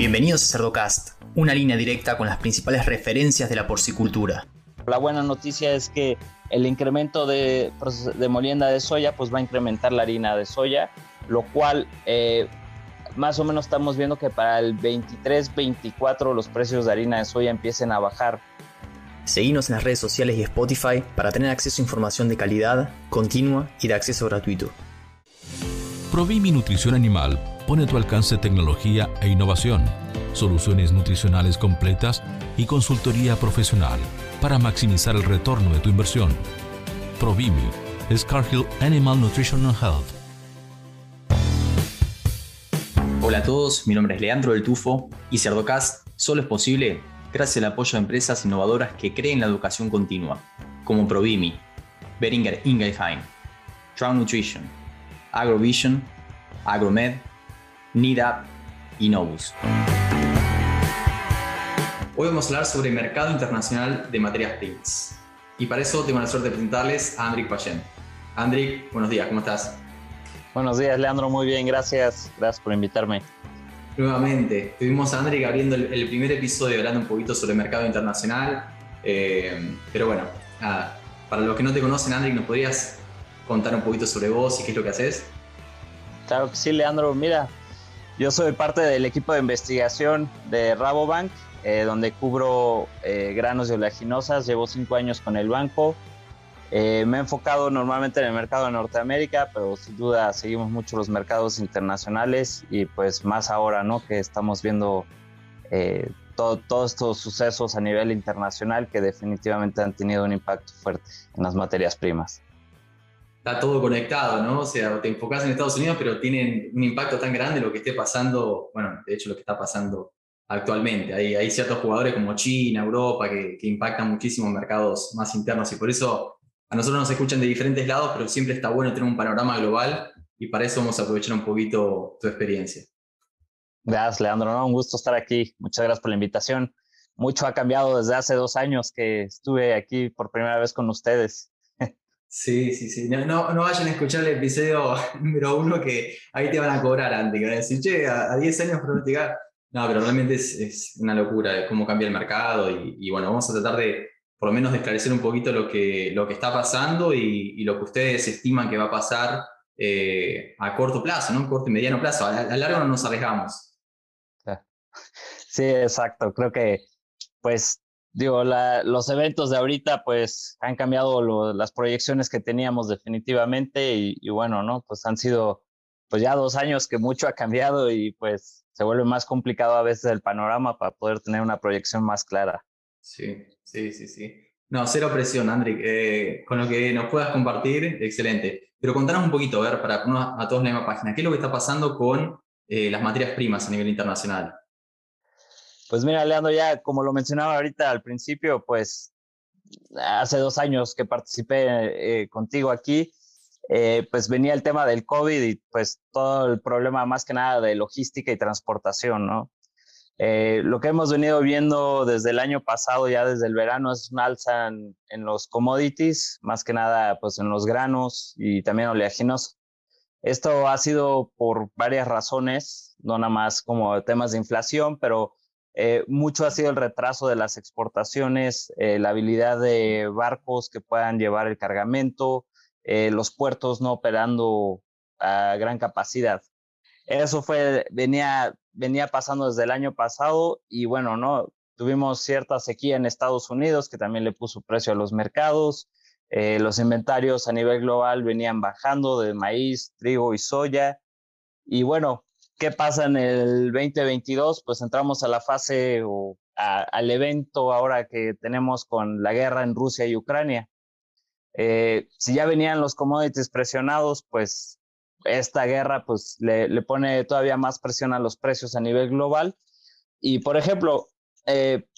Bienvenidos a Cerdocast, una línea directa con las principales referencias de la porcicultura. La buena noticia es que el incremento de, de molienda de soya pues va a incrementar la harina de soya, lo cual eh, más o menos estamos viendo que para el 23-24 los precios de harina de soya empiecen a bajar. Seguimos en las redes sociales y Spotify para tener acceso a información de calidad, continua y de acceso gratuito. Provimi Nutrición Animal pone a tu alcance tecnología e innovación, soluciones nutricionales completas y consultoría profesional para maximizar el retorno de tu inversión. Provimi, Scarhill Animal Nutrition and Health. Hola a todos, mi nombre es Leandro del Tufo y Cerdocast solo es posible gracias al apoyo de empresas innovadoras que creen la educación continua, como Provimi, Beringer Ingelheim, Trout Nutrition, Agrovision, Agromed, NIDAP y Novus. Hoy vamos a hablar sobre el mercado internacional de materias primas. Y para eso tengo la suerte de presentarles a Andrik Payen. Andrik, buenos días, ¿cómo estás? Buenos días, Leandro, muy bien, gracias. Gracias por invitarme. Nuevamente, tuvimos a Andrik abriendo el, primer episodio hablando un poquito sobre el mercado internacional. Eh, pero bueno, para los que no te conocen, Andrik, ¿nos podrías contar un poquito sobre vos y qué es lo que haces? Claro que sí, Leandro. Mira, yo soy parte del equipo de investigación de Rabobank eh, donde cubro eh, granos de oleaginosas. Llevo cinco años con el banco. Eh, me he enfocado normalmente en el mercado de Norteamérica, pero sin duda seguimos mucho los mercados internacionales y pues más ahora, ¿no? Que estamos viendo todos estos sucesos a nivel internacional que definitivamente han tenido un impacto fuerte en las materias primas. Está todo conectado, ¿no? O sea, te enfocas en Estados Unidos, pero tienen un impacto tan grande lo que esté pasando, bueno, de hecho lo que está pasando actualmente. Hay, ciertos jugadores como China, Europa, que, impactan muchísimo mercados más internos y por eso a nosotros nos escuchan de diferentes lados, pero siempre está bueno tener un panorama global y para eso vamos a aprovechar un poquito tu experiencia. Gracias, Leandro. Un gusto estar aquí. Muchas gracias por la invitación. Mucho ha cambiado desde hace dos años que estuve aquí por primera vez con ustedes. Sí, sí, sí. No, no, vayan a escuchar el episodio número uno que ahí te van a cobrar antes. Van a decir, che, a 10 años pronosticar no, pero realmente es, una locura cómo cambia el mercado y, bueno, vamos a tratar de por lo menos de esclarecer un poquito lo que, lo que está pasando y, lo que ustedes estiman que va a pasar eh, a corto plazo, ¿no? Corto y mediano plazo. A, largo no nos arriesgamos. Sí, exacto. Creo que, pues, digo, los eventos de ahorita, pues, han cambiado las proyecciones que teníamos definitivamente y, y bueno, ¿no? Pues han sido, pues ya dos años que mucho ha cambiado y pues se vuelve más complicado a veces el panorama para poder tener una proyección más clara. Sí, sí, sí, sí. No, cero presión, Andrick. Eh, con lo que nos puedas compartir, excelente. Pero contanos un poquito, a ver, para a todos en la misma página, ¿qué es lo que está pasando con eh, las materias primas a nivel internacional? Pues mira, Leandro, ya como lo mencionaba ahorita al principio, pues hace dos años que participé eh, contigo aquí, eh, pues venía el tema del COVID y pues todo el problema más que nada de logística y transportación, ¿no? Eh, lo que hemos venido viendo desde el año pasado, ya desde el verano, es un alza en, los commodities, más que nada pues en los granos y también oleaginos. Esto ha sido por varias razones, no nada más como temas de inflación, pero eh, mucho ha sido el retraso de las exportaciones, la habilidad de barcos que puedan llevar el cargamento, eh, los puertos no operando a gran capacidad. Eso fue, venía, venía pasando desde el año pasado y bueno, ¿no? Tuvimos cierta sequía en Estados Unidos que también le puso precio a los mercados. Eh, los inventarios a nivel global venían bajando de maíz, trigo y soya. Y bueno, ¿qué pasa en el 2022? Pues entramos a la fase o al evento ahora que tenemos con la guerra en Rusia y Ucrania. Eh, si ya venían los commodities presionados, pues esta guerra pues le, pone todavía más presión a los precios a nivel global. Y por ejemplo, eh,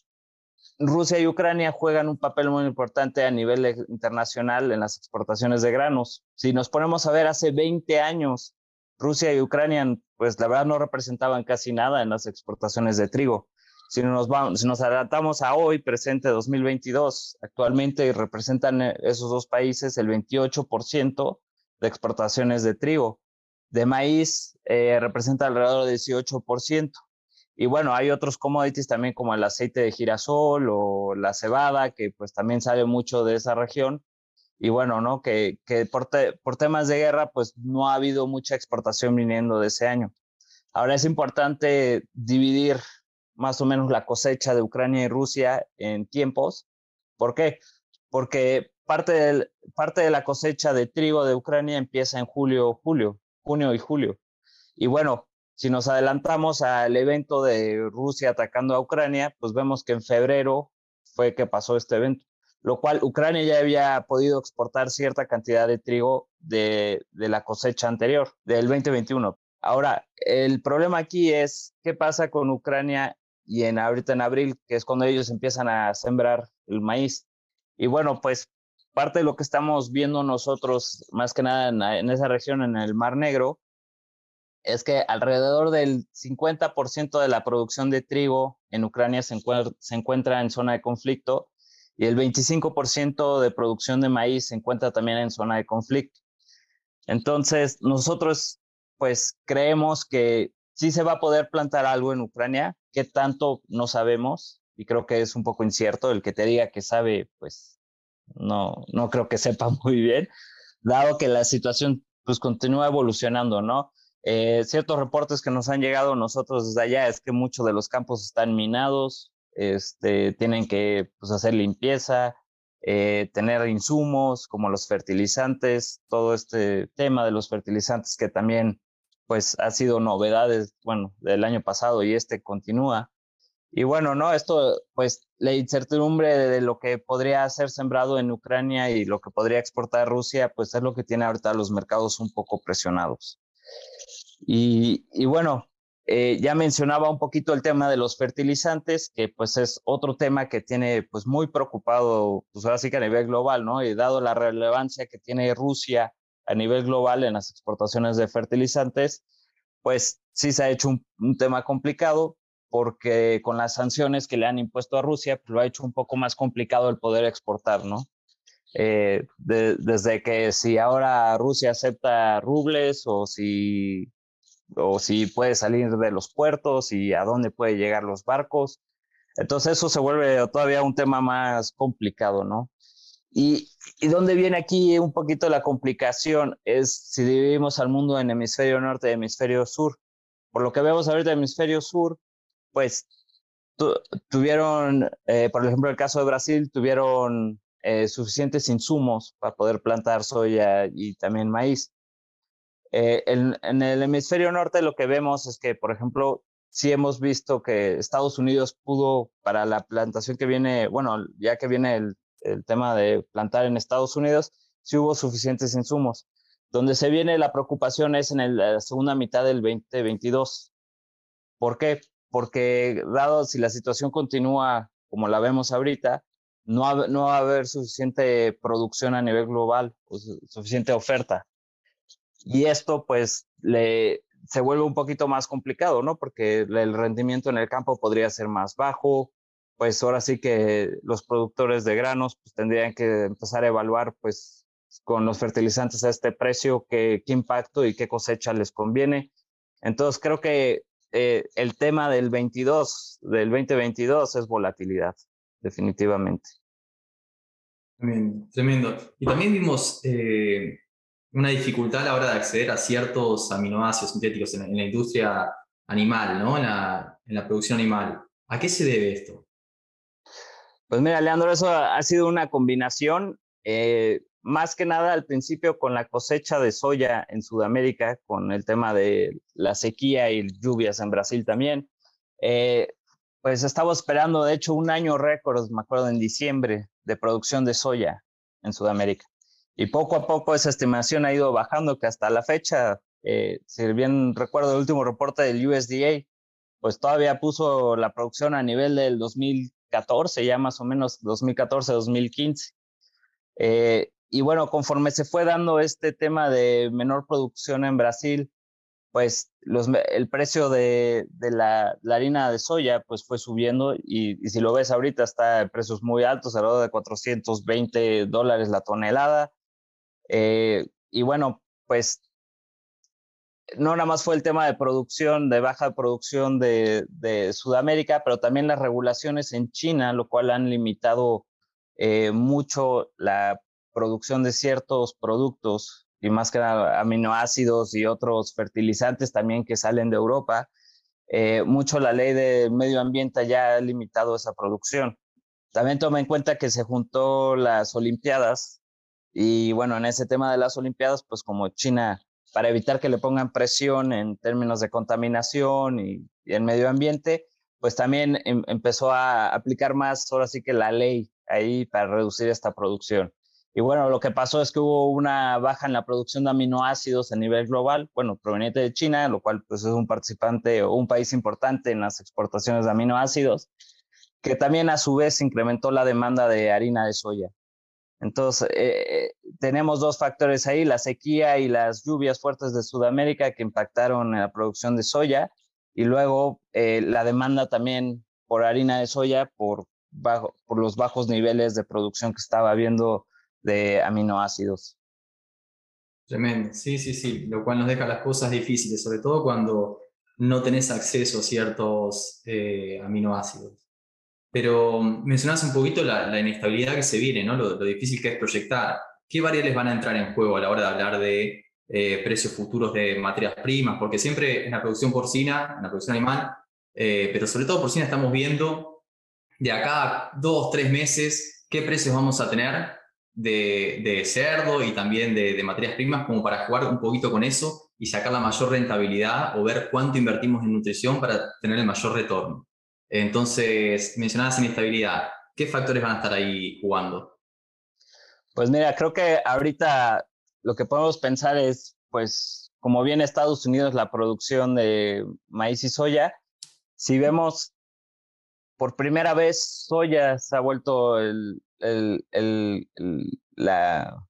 Rusia y Ucrania juegan un papel muy importante a nivel internacional en las exportaciones de granos. Si nos ponemos a ver hace 20 años, Rusia y Ucrania, pues la verdad no representaban casi nada en las exportaciones de trigo. Si nos, adaptamos a hoy, presente 2022, actualmente representan eh, esos dos países el 28% de exportaciones de trigo. De maíz eh, representa alrededor del 18%. Y bueno, hay otros commodities también como el aceite de girasol o la cebada, que pues también sale mucho de esa región. Y bueno, ¿no? Que, que por, por temas de guerra, pues no ha habido mucha exportación viniendo de ese año. Ahora es importante dividir más o menos la cosecha de Ucrania y Rusia en tiempos. ¿Por qué? Porque parte, del, parte de la cosecha de trigo de Ucrania empieza en julio, julio, junio y julio. Y bueno, si nos adelantamos al evento de Rusia atacando a Ucrania, pues vemos que en febrero fue que pasó este evento, lo cual Ucrania ya había podido exportar cierta cantidad de trigo de, de la cosecha anterior, del 2021. Ahora, el problema aquí es qué pasa con Ucrania y en ahorita en abril, que es cuando ellos empiezan a sembrar el maíz. Y bueno, pues parte de lo que estamos viendo nosotros, más que nada en, esa región, en el Mar Negro, es que alrededor del 50% de la producción de trigo en Ucrania se, se encuentra en zona de conflicto y el 25% de producción de maíz se encuentra también en zona de conflicto. Entonces, nosotros pues creemos que sí se va a poder plantar algo en Ucrania, qué tanto no sabemos y creo que es un poco incierto el que te diga que sabe, pues no, no creo que sepa muy bien, dado que la situación pues continúa evolucionando, ¿no? Eh, ciertos reportes que nos han llegado nosotros desde allá es que muchos de los campos están minados, este, tienen que pues, hacer limpieza, eh, tener insumos como los fertilizantes, todo este tema de los fertilizantes que también pues ha sido novedades, bueno, del año pasado y este continúa. Y bueno, ¿no? Esto, pues la incertidumbre de lo que podría ser sembrado en Ucrania y lo que podría exportar Rusia, pues es lo que tiene ahorita los mercados un poco presionados. Y, y bueno, eh, ya mencionaba un poquito el tema de los fertilizantes, que pues es otro tema que tiene pues muy preocupado, pues ahora sí que a nivel global, ¿no? Y dado la relevancia que tiene Rusia a nivel global en las exportaciones de fertilizantes, pues sí se ha hecho un, tema complicado porque con las sanciones que le han impuesto a Rusia, pues lo ha hecho un poco más complicado el poder exportar, ¿no? Eh, desde que si ahora Rusia acepta rubles o si, o si puede salir de los puertos y a dónde puede llegar los barcos. Entonces eso se vuelve todavía un tema más complicado, ¿no? Y, y donde viene aquí un poquito la complicación es si dividimos al mundo en hemisferio norte y hemisferio sur. Por lo que vemos ahorita hemisferio sur, pues tuvieron, eh, por ejemplo, el caso de Brasil, tuvieron eh, suficientes insumos para poder plantar soya y también maíz. Eh, en, en, el hemisferio norte lo que vemos es que, por ejemplo, sí hemos visto que Estados Unidos pudo, para la plantación que viene, bueno, ya que viene el el tema de plantar en Estados Unidos, si hubo suficientes insumos. Donde se viene la preocupación es en la segunda mitad del 2022. ¿Por qué? Porque dado si la situación continúa como la vemos ahorita, no, no va a haber suficiente producción a nivel global, o suficiente oferta. Y esto pues le, se vuelve un poquito más complicado, ¿no? Porque el rendimiento en el campo podría ser más bajo, pues ahora sí que los productores de granos pues, tendrían que empezar a evaluar pues con los fertilizantes a este precio qué, impacto y qué cosecha les conviene. Entonces creo que eh, el tema del 22, del 2022 es volatilidad, definitivamente. Tremendo, tremendo. Y también vimos eh, una dificultad a la hora de acceder a ciertos aminoácidos sintéticos en, la industria animal, ¿no? En la, en la producción animal. ¿A qué se debe esto? Pues mira, Leandro, eso ha sido una combinación, eh, más que nada al principio con la cosecha de soya en Sudamérica, con el tema de la sequía y lluvias en Brasil también. Eh, pues estaba esperando, de hecho, un año récord, me acuerdo, en diciembre, de producción de soya en Sudamérica. Y poco a poco esa estimación ha ido bajando, que hasta la fecha, eh, si bien recuerdo el último reporte del USDA, pues todavía puso la producción a nivel del 2000 14, ya más o menos 2014, 2015. Eh, y bueno, conforme se fue dando este tema de menor producción en Brasil, pues los, el precio de, de la, harina de soya pues fue subiendo y, si lo ves ahorita está en precios muy altos, alrededor de 420 dólares la tonelada. Eh, y bueno, pues no nada más fue el tema de producción, de baja producción de, de Sudamérica, pero también las regulaciones en China, lo cual han limitado eh, mucho la producción de ciertos productos y más que nada aminoácidos y otros fertilizantes también que salen de Europa. Eh, mucho la ley de medio ambiente ya ha limitado esa producción. También toma en cuenta que se juntó las Olimpiadas y bueno, en ese tema de las Olimpiadas, pues como China, para evitar que le pongan presión en términos de contaminación y, el medio ambiente, pues también em, empezó a aplicar más, ahora sí que la ley ahí para reducir esta producción. Y bueno, lo que pasó es que hubo una baja en la producción de aminoácidos a nivel global, bueno, proveniente de China, lo cual pues es un participante o un país importante en las exportaciones de aminoácidos, que también a su vez incrementó la demanda de harina de soya. Entonces, eh, tenemos dos factores ahí, la sequía y las lluvias fuertes de Sudamérica que impactaron en la producción de soya y luego eh, la demanda también por harina de soya por, bajo, por los bajos niveles de producción que estaba habiendo de aminoácidos. Tremendo, sí, sí, sí, lo cual nos deja las cosas difíciles, sobre todo cuando no tenés acceso a ciertos eh, aminoácidos. Pero mencionas un poquito la, inestabilidad que se viene, ¿no? Lo, difícil que es proyectar. ¿Qué variables van a entrar en juego a la hora de hablar de eh, precios futuros de materias primas? Porque siempre en la producción porcina, en la producción animal, eh, pero sobre todo porcina estamos viendo de acá a dos, tres meses qué precios vamos a tener de, cerdo y también de, materias primas como para jugar un poquito con eso y sacar la mayor rentabilidad o ver cuánto invertimos en nutrición para tener el mayor retorno. Entonces, mencionabas inestabilidad. ¿Qué factores van a estar ahí jugando? Pues mira, creo que ahorita lo que podemos pensar es, pues, como viene Estados Unidos la producción de maíz y soya, si vemos por primera vez soya se ha vuelto el, el, el, la,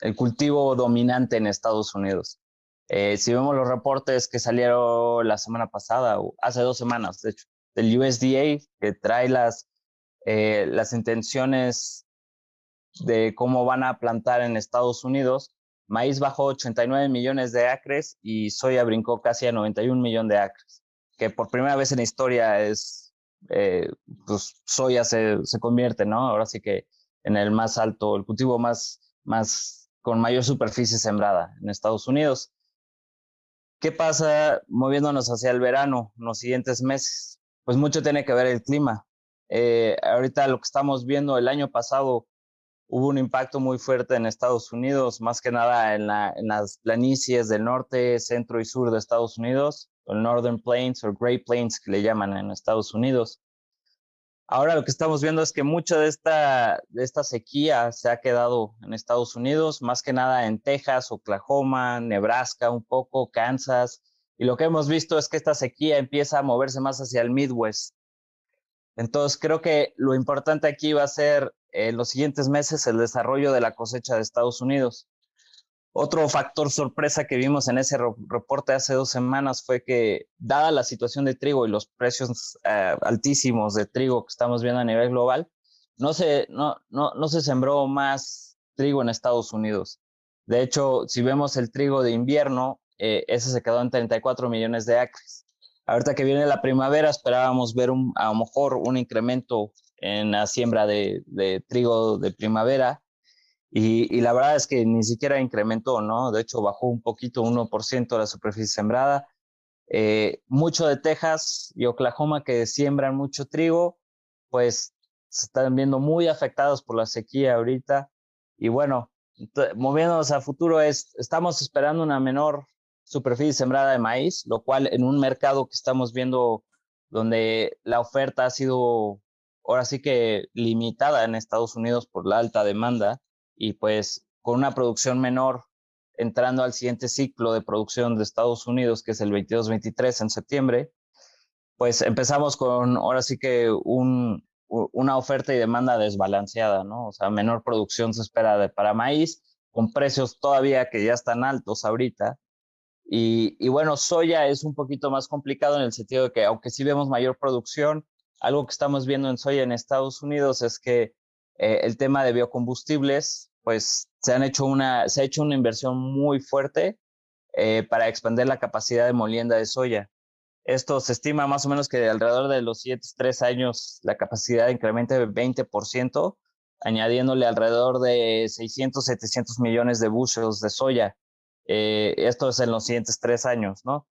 el cultivo dominante en Estados Unidos. Eh, si vemos los reportes que salieron la semana pasada, o hace dos semanas, de hecho, del USDA, que trae las, eh, las intenciones de cómo van a plantar en Estados Unidos, maíz bajó 89 millones de acres y soya brincó casi a 91 millones de acres, que por primera vez en la historia es eh, pues soya se, se, convierte, ¿no? Ahora sí que en el más alto, el cultivo más, más con mayor superficie sembrada en Estados Unidos. ¿Qué pasa moviéndonos hacia el verano, los siguientes meses? Pues mucho tiene que ver el clima. Eh, ahorita lo que estamos viendo, el año pasado hubo un impacto muy fuerte en Estados Unidos, más que nada en, la, en las planicies del norte, centro y sur de Estados Unidos el Northern Plains o Great Plains que le llaman en Estados Unidos. Ahora lo que estamos viendo es que mucha de esta, de esta sequía se ha quedado en Estados Unidos, más que nada en Texas, Oklahoma, Nebraska, un poco, Kansas. Y lo que hemos visto es que esta sequía empieza a moverse más hacia el Midwest. Entonces creo que lo importante aquí va a ser en los siguientes meses el desarrollo de la cosecha de Estados Unidos. Otro factor sorpresa que vimos en ese reporte hace dos semanas fue que, dada la situación de trigo y los precios eh, altísimos de trigo que estamos viendo a nivel global, no se, no, no, no se sembró más trigo en Estados Unidos. De hecho, si vemos el trigo de invierno, eh, ese se quedó en 34 millones de acres. Ahorita que viene la primavera, esperábamos ver un, a lo mejor un incremento en la siembra de, de trigo de primavera, y, la verdad es que ni siquiera incrementó, ¿no? De hecho, bajó un poquito, 1% la superficie sembrada. Eh, mucho de Texas y Oklahoma que siembran mucho trigo, pues se están viendo muy afectados por la sequía ahorita. Y bueno, moviéndonos a futuro, es, estamos esperando una menor superficie sembrada de maíz, lo cual en un mercado que estamos viendo donde la oferta ha sido ahora sí que limitada en Estados Unidos por la alta demanda, y pues con una producción menor entrando al siguiente ciclo de producción de Estados Unidos, que es el 22-23 en septiembre, pues empezamos con ahora sí que un, una oferta y demanda desbalanceada, ¿no? O sea, menor producción se espera de, para maíz, con precios todavía que ya están altos ahorita. Y, bueno, soya es un poquito más complicado en el sentido de que, aunque sí vemos mayor producción, algo que estamos viendo en soya en Estados Unidos es que eh, el tema de biocombustibles, pues se, han hecho una, se ha hecho una inversión muy fuerte eh, para expandir la capacidad de molienda de soya. Esto se estima más o menos que alrededor de los siguientes tres años la capacidad incremente de 20%, añadiéndole alrededor de 600, 700 millones de bushels de soya. Eh, esto es en los siguientes tres años, ¿no?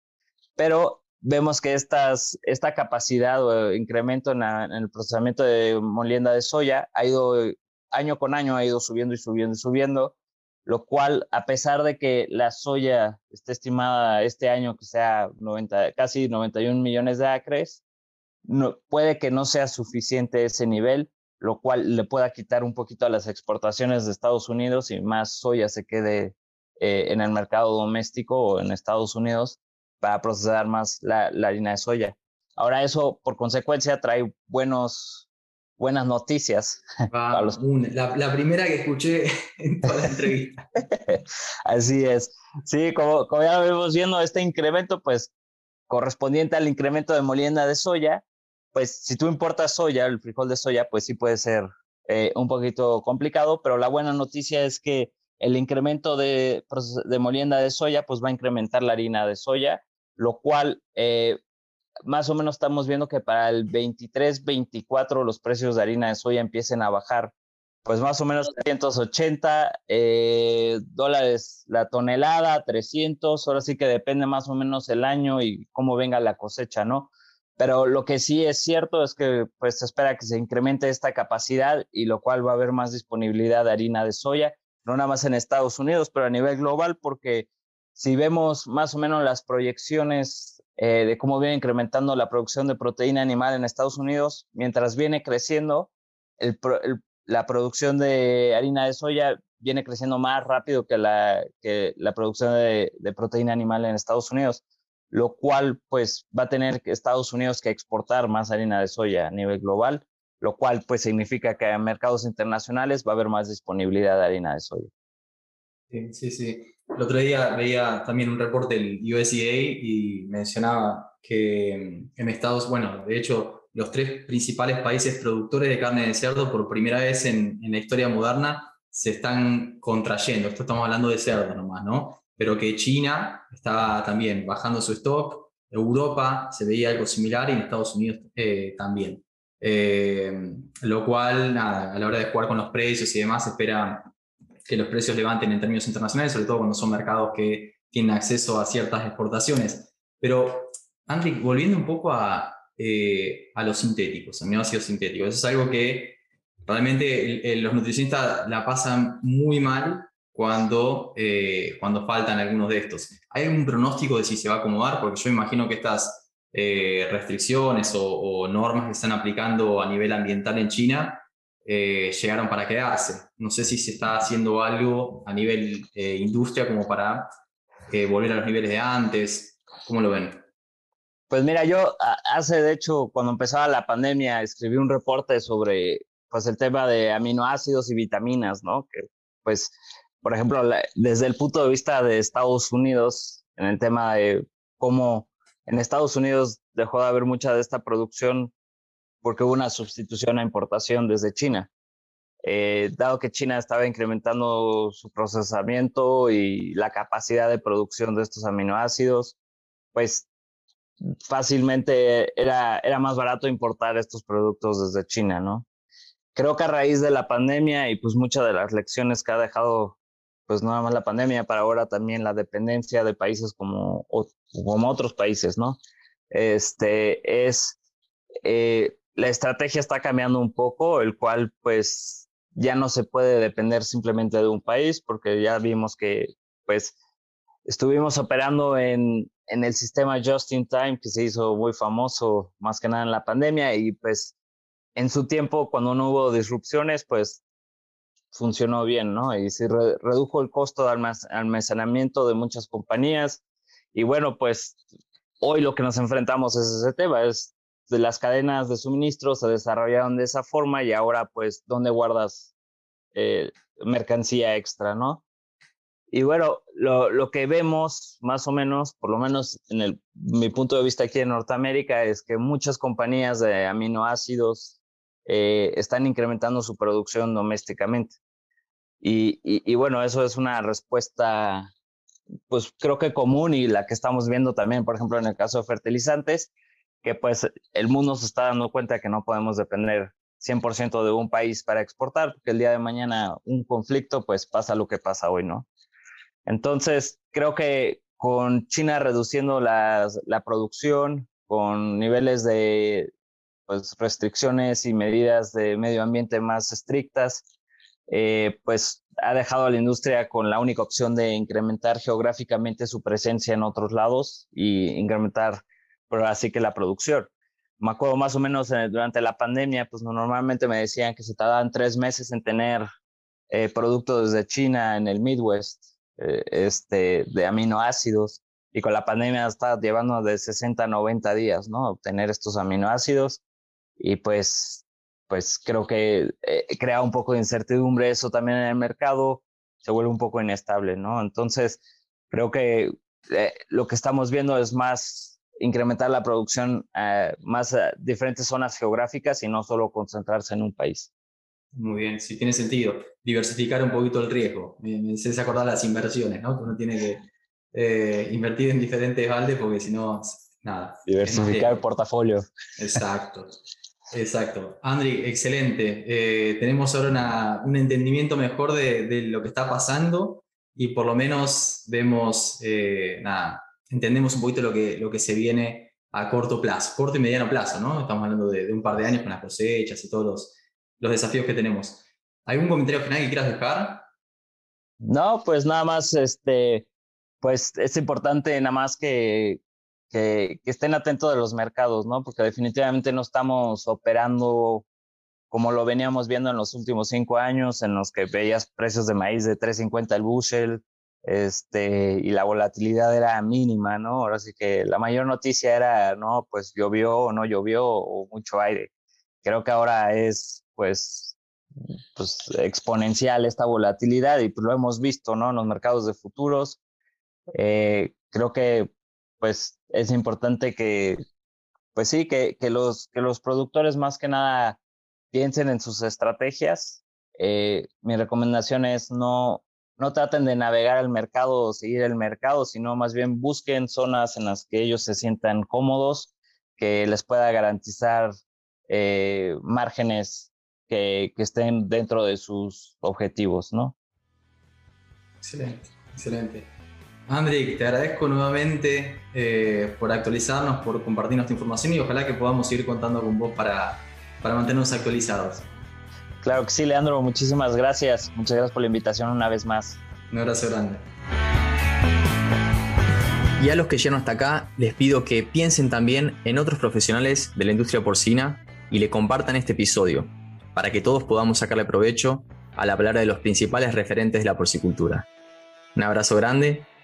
Pero vemos que estas, esta capacidad o incremento en, en, el procesamiento de molienda de soya ha ido año con año, ha ido subiendo y subiendo y subiendo, lo cual, a pesar de que la soya esté estimada este año que sea 90, casi 91 millones de acres, no, puede que no sea suficiente ese nivel, lo cual le pueda quitar un poquito a las exportaciones de Estados Unidos y más soya se quede eh, en el mercado doméstico o en Estados Unidos para procesar más la, la harina de soya. Ahora eso, por consecuencia, trae buenos buenas noticias. la, primera que escuché en toda la entrevista. Así es. Sí, como, como ya vemos viendo, este incremento, pues correspondiente al incremento de molienda de soya, pues si tú importas soya, el frijol de soya, pues sí puede ser eh, un poquito complicado, pero la buena noticia es que el incremento de, de molienda de soya, pues va a incrementar la harina de soya, lo cual eh, más o menos estamos viendo que para el 23, 24 los precios de harina de soya empiecen a bajar, pues más o menos 380 eh, dólares la tonelada, 300, ahora sí que depende más o menos el año y cómo venga la cosecha, ¿no? Pero lo que sí es cierto es que pues se espera que se incremente esta capacidad y lo cual va a haber más disponibilidad de harina de soya, no nada más en Estados Unidos, pero a nivel global, porque si vemos más o menos las proyecciones eh, de cómo viene incrementando la producción de proteína animal en Estados Unidos, mientras viene creciendo, la producción de harina de soya viene creciendo más rápido que la, producción de, de, proteína animal en Estados Unidos, lo cual pues va a tener que Estados Unidos que exportar más harina de soya a nivel global, lo cual pues significa que en mercados internacionales va a haber más disponibilidad de harina de soya. Sí, sí. El otro día veía también un reporte del USDA y mencionaba que en Estados bueno, de hecho, los tres principales países productores de carne de cerdo por primera vez en, en la historia moderna se están contrayendo. Esto estamos hablando de cerdo nomás, ¿no? Pero que China está también bajando su stock, Europa se veía algo similar y en Estados Unidos eh, también. Eh, lo cual, a la hora de jugar con los precios y demás, espera que los precios levanten en términos internacionales, sobre todo cuando son mercados que tienen acceso a ciertas exportaciones. Pero, Andy, volviendo un poco a, eh, a los sintéticos, aminoácidos sintéticos, eso es algo que realmente los nutricionistas la pasan muy mal cuando, eh, cuando faltan algunos de estos. ¿Hay algún pronóstico de si se va a acomodar? Porque yo imagino que estas eh, restricciones o, o, normas que están aplicando a nivel ambiental en China eh, llegaron para quedarse. No sé si se está haciendo algo a nivel eh, industria como para eh, volver a los niveles de antes. ¿Cómo lo ven? Pues mira, yo hace, de hecho, cuando empezaba la pandemia, escribí un reporte sobre pues, el tema de aminoácidos y vitaminas, ¿no? Que, pues, por ejemplo, desde el punto de vista de Estados Unidos, en el tema de cómo en Estados Unidos dejó de haber mucha de esta producción porque hubo una sustitución a importación desde China. Eh, dado que China estaba incrementando su procesamiento y la capacidad de producción de estos aminoácidos, pues fácilmente era, era más barato importar estos productos desde China, ¿no? Creo que a raíz de la pandemia y pues muchas de las lecciones que ha dejado, pues nada más la pandemia, para ahora también la dependencia de países como, como otros países, ¿no? Este es eh, la estrategia está cambiando un poco, el cual pues ya no se puede depender simplemente de un país, porque ya vimos que pues estuvimos operando en, en el sistema Just in Time, que se hizo muy famoso más que nada en la pandemia, y pues en su tiempo, cuando no hubo disrupciones, pues funcionó bien, ¿no? Y se redujo el costo de almacenamiento de muchas compañías. Y bueno, pues hoy lo que nos enfrentamos es ese tema, es de las cadenas de suministro se desarrollaron de esa forma y ahora pues dónde guardas eh, mercancía extra, ¿no? Y bueno, lo, lo, que vemos más o menos, por lo menos en el, mi punto de vista aquí en Norteamérica, es que muchas compañías de aminoácidos eh, están incrementando su producción domésticamente. Y, y, y, bueno, eso es una respuesta pues creo que común y la que estamos viendo también, por ejemplo, en el caso de fertilizantes, que pues el mundo se está dando cuenta que no podemos depender 100% de un país para exportar, porque el día de mañana un conflicto, pues pasa lo que pasa hoy, ¿no? Entonces, creo que con China reduciendo la, la producción, con niveles de pues, restricciones y medidas de medio ambiente más estrictas, eh, pues ha dejado a la industria con la única opción de incrementar geográficamente su presencia en otros lados y incrementar, pero así que la producción. Me acuerdo más o menos eh, durante la pandemia, pues normalmente me decían que se tardaban tres meses en tener eh, productos desde China en el Midwest, este, de aminoácidos, y con la pandemia está llevando de 60 a 90 días, ¿no? Obtener estos aminoácidos, y pues pues creo que eh, crea un poco de incertidumbre eso también en el mercado, se vuelve un poco inestable, ¿no? Entonces, creo que eh, lo que estamos viendo es más incrementar la producción a más diferentes zonas geográficas y no solo concentrarse en un país. Muy bien, sí tiene sentido. Diversificar un poquito el riesgo. Me hace acordar las inversiones, ¿no? uno tiene que eh, invertir en diferentes baldes porque si no, nada. Diversificar el portafolio. Exacto. Exacto. Andri, excelente. Eh, tenemos ahora un entendimiento mejor de, lo que está pasando y por lo menos vemos, eh, nada, entendemos un poquito lo que, lo que se viene a corto plazo, corto y mediano plazo, ¿no? Estamos hablando de, un par de años con las cosechas y todos los, los desafíos que tenemos. ¿Algún comentario final que quieras dejar? No, pues nada más, este, pues es importante nada más que, que, estén atentos de los mercados, ¿no? Porque definitivamente no estamos operando como lo veníamos viendo en los últimos cinco años, en los que veías precios de maíz de 3.50 el bushel, este, y la volatilidad era mínima, ¿no? Ahora sí que la mayor noticia era, no, pues llovió o no llovió o mucho aire. Creo que ahora es, pues, pues exponencial esta volatilidad y pues lo hemos visto, ¿no? En los mercados de futuros. Eh, creo que pues es importante que, pues sí, que, que, los, que los productores más que nada piensen en sus estrategias. Eh, mi recomendación es no, no traten de navegar el mercado o seguir el mercado, sino más bien busquen zonas en las que ellos se sientan cómodos, que les pueda garantizar eh, márgenes que, que, estén dentro de sus objetivos, ¿no? Excelente, excelente. Andri, te agradezco nuevamente eh, por actualizarnos, por compartirnos esta información y ojalá que podamos seguir contando con vos para, para mantenernos actualizados. Claro que sí, Leandro, muchísimas gracias. Muchas gracias por la invitación una vez más. Un abrazo grande. Y a los que llegan hasta acá, les pido que piensen también en otros profesionales de la industria porcina y le compartan este episodio, para que todos podamos sacarle provecho a la palabra de los principales referentes de la porcicultura. Un abrazo grande